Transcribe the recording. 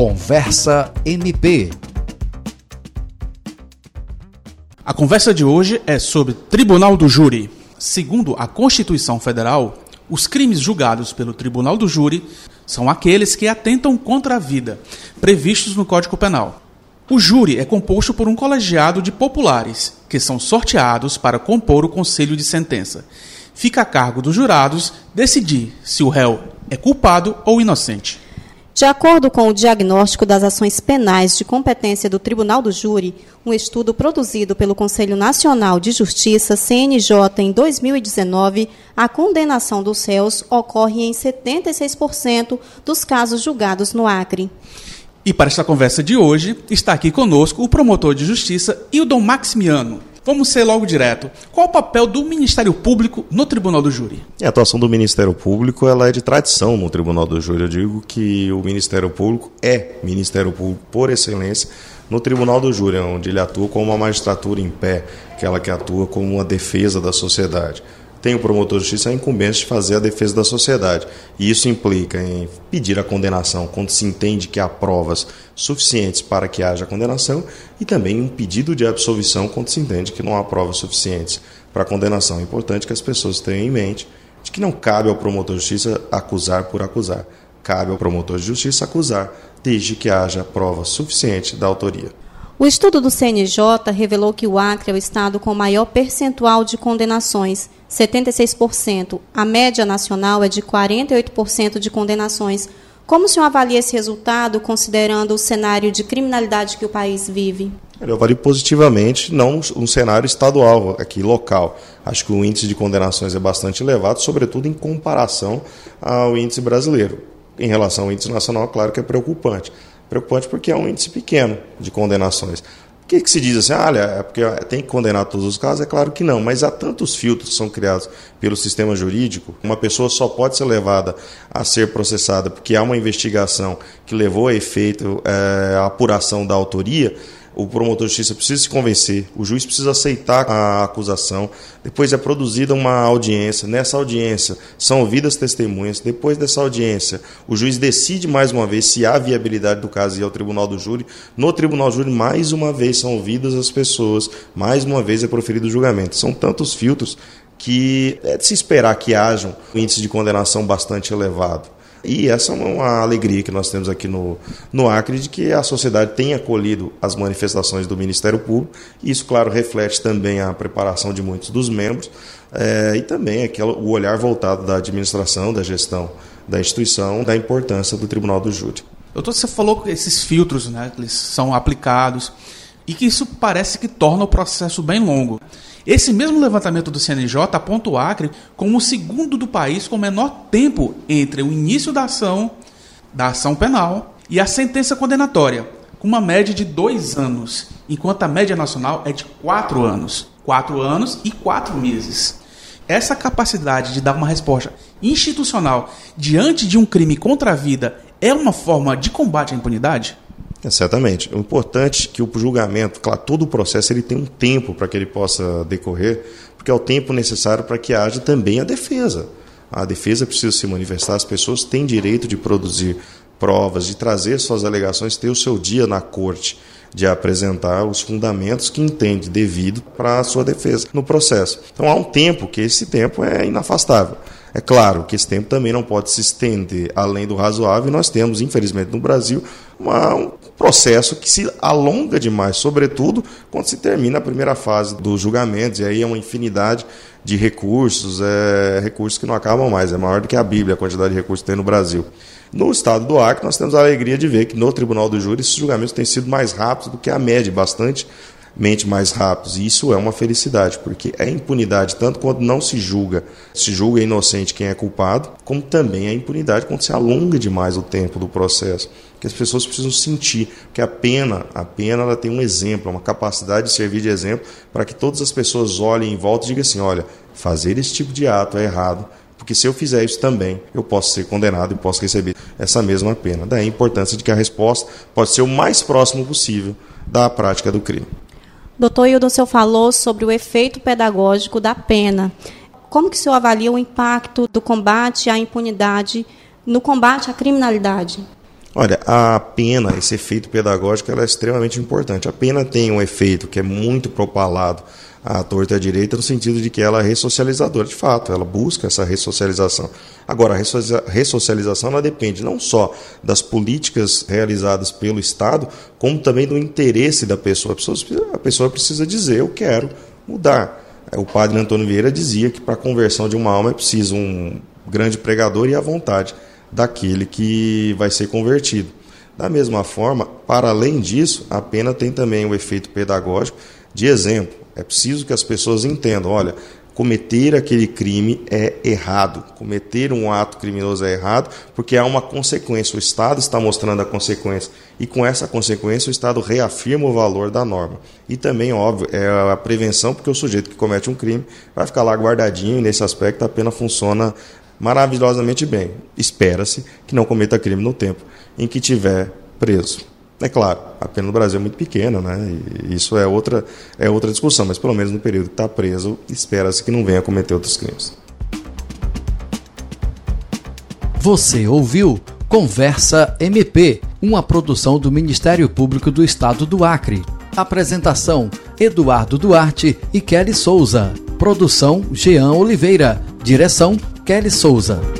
Conversa MP. A conversa de hoje é sobre Tribunal do Júri. Segundo a Constituição Federal, os crimes julgados pelo Tribunal do Júri são aqueles que atentam contra a vida, previstos no Código Penal. O júri é composto por um colegiado de populares, que são sorteados para compor o conselho de sentença. Fica a cargo dos jurados decidir se o réu é culpado ou inocente. De acordo com o diagnóstico das ações penais de competência do Tribunal do Júri, um estudo produzido pelo Conselho Nacional de Justiça, CNJ, em 2019, a condenação dos réus ocorre em 76% dos casos julgados no Acre. E para esta conversa de hoje, está aqui conosco o promotor de justiça Hildon Maximiano. Vamos ser logo direto. Qual o papel do Ministério Público no Tribunal do Júri? A atuação do Ministério Público ela é de tradição no Tribunal do Júri. Eu digo que o Ministério Público é Ministério Público por excelência no Tribunal do Júri, onde ele atua como uma magistratura em pé, aquela que atua como uma defesa da sociedade tem o promotor de justiça a incumbência de fazer a defesa da sociedade. E isso implica em pedir a condenação quando se entende que há provas suficientes para que haja condenação e também um pedido de absolvição quando se entende que não há provas suficientes para a condenação. É importante que as pessoas tenham em mente de que não cabe ao promotor de justiça acusar por acusar. Cabe ao promotor de justiça acusar desde que haja prova suficiente da autoria. O estudo do CNJ revelou que o Acre é o estado com maior percentual de condenações, 76%. A média nacional é de 48% de condenações. Como o senhor avalia esse resultado, considerando o cenário de criminalidade que o país vive? Eu avalio positivamente, não um cenário estadual, aqui local. Acho que o índice de condenações é bastante elevado, sobretudo em comparação ao índice brasileiro. Em relação ao índice nacional, claro que é preocupante. Preocupante porque é um índice pequeno de condenações. O que, que se diz assim, ah, olha, é porque tem que condenar todos os casos? É claro que não, mas há tantos filtros que são criados pelo sistema jurídico, uma pessoa só pode ser levada a ser processada porque há uma investigação que levou a efeito é, a apuração da autoria, o promotor de justiça precisa se convencer, o juiz precisa aceitar a acusação, depois é produzida uma audiência, nessa audiência são ouvidas testemunhas, depois dessa audiência o juiz decide mais uma vez se há viabilidade do caso ir ao tribunal do júri, no tribunal do júri mais uma vez são ouvidas as pessoas, mais uma vez é proferido o julgamento. São tantos filtros que é de se esperar que haja um índice de condenação bastante elevado. E essa é uma alegria que nós temos aqui no, no Acre de que a sociedade tenha acolhido as manifestações do Ministério Público. E isso, claro, reflete também a preparação de muitos dos membros é, e também aquela, o olhar voltado da administração, da gestão da instituição, da importância do Tribunal do Júri. Doutor, você falou que esses filtros, né, eles são aplicados e que isso parece que torna o processo bem longo. Esse mesmo levantamento do CNJ aponta o Acre como o segundo do país com menor tempo entre o início da ação, da ação penal e a sentença condenatória, com uma média de dois anos, enquanto a média nacional é de quatro anos. Quatro anos e quatro meses. Essa capacidade de dar uma resposta institucional diante de um crime contra a vida é uma forma de combate à impunidade? Certamente. O importante é que o julgamento, claro, todo o processo ele tem um tempo para que ele possa decorrer, porque é o tempo necessário para que haja também a defesa. A defesa precisa se manifestar, as pessoas têm direito de produzir provas, de trazer suas alegações, ter o seu dia na corte, de apresentar os fundamentos que entende devido para a sua defesa no processo. Então há um tempo que esse tempo é inafastável. É claro que esse tempo também não pode se estender além do razoável, e nós temos, infelizmente, no Brasil, uma, um processo que se alonga demais, sobretudo quando se termina a primeira fase dos julgamentos, e aí é uma infinidade de recursos, é, recursos que não acabam mais, é maior do que a Bíblia a quantidade de recursos que tem no Brasil. No estado do Acre, nós temos a alegria de ver que no Tribunal do Júri esses julgamentos têm sido mais rápidos do que a média, bastante mente mais rápidos. E isso é uma felicidade, porque é impunidade tanto quando não se julga, se julga inocente quem é culpado, como também é impunidade quando se alonga demais o tempo do processo. Que as pessoas precisam sentir que a pena, a pena ela tem um exemplo, uma capacidade de servir de exemplo para que todas as pessoas olhem em volta e digam assim, olha, fazer esse tipo de ato é errado, porque se eu fizer isso também, eu posso ser condenado e posso receber essa mesma pena. Daí a importância de que a resposta pode ser o mais próximo possível da prática do crime. Doutor Hildo, o senhor falou sobre o efeito pedagógico da pena. Como que o senhor avalia o impacto do combate à impunidade no combate à criminalidade? Olha, a pena, esse efeito pedagógico, ela é extremamente importante. A pena tem um efeito que é muito propalado à torta e à direita, no sentido de que ela é ressocializadora, de fato, ela busca essa ressocialização. Agora, a ressocialização ela depende não só das políticas realizadas pelo Estado, como também do interesse da pessoa. A pessoa, a pessoa precisa dizer: eu quero mudar. O padre Antônio Vieira dizia que para a conversão de uma alma é preciso um grande pregador e a vontade daquele que vai ser convertido. Da mesma forma, para além disso, a pena tem também o efeito pedagógico de exemplo. É preciso que as pessoas entendam, olha, cometer aquele crime é errado, cometer um ato criminoso é errado, porque há uma consequência. O Estado está mostrando a consequência e com essa consequência o Estado reafirma o valor da norma. E também, óbvio, é a prevenção, porque o sujeito que comete um crime vai ficar lá guardadinho e nesse aspecto a pena funciona maravilhosamente bem. Espera-se que não cometa crime no tempo em que tiver preso. É claro, a pena no Brasil é muito pequena, né? E isso é outra, é outra discussão, mas pelo menos no período que está preso, espera-se que não venha cometer outros crimes. Você ouviu Conversa MP, uma produção do Ministério Público do Estado do Acre. Apresentação: Eduardo Duarte e Kelly Souza. Produção: Jean Oliveira. Direção: Kelly Souza.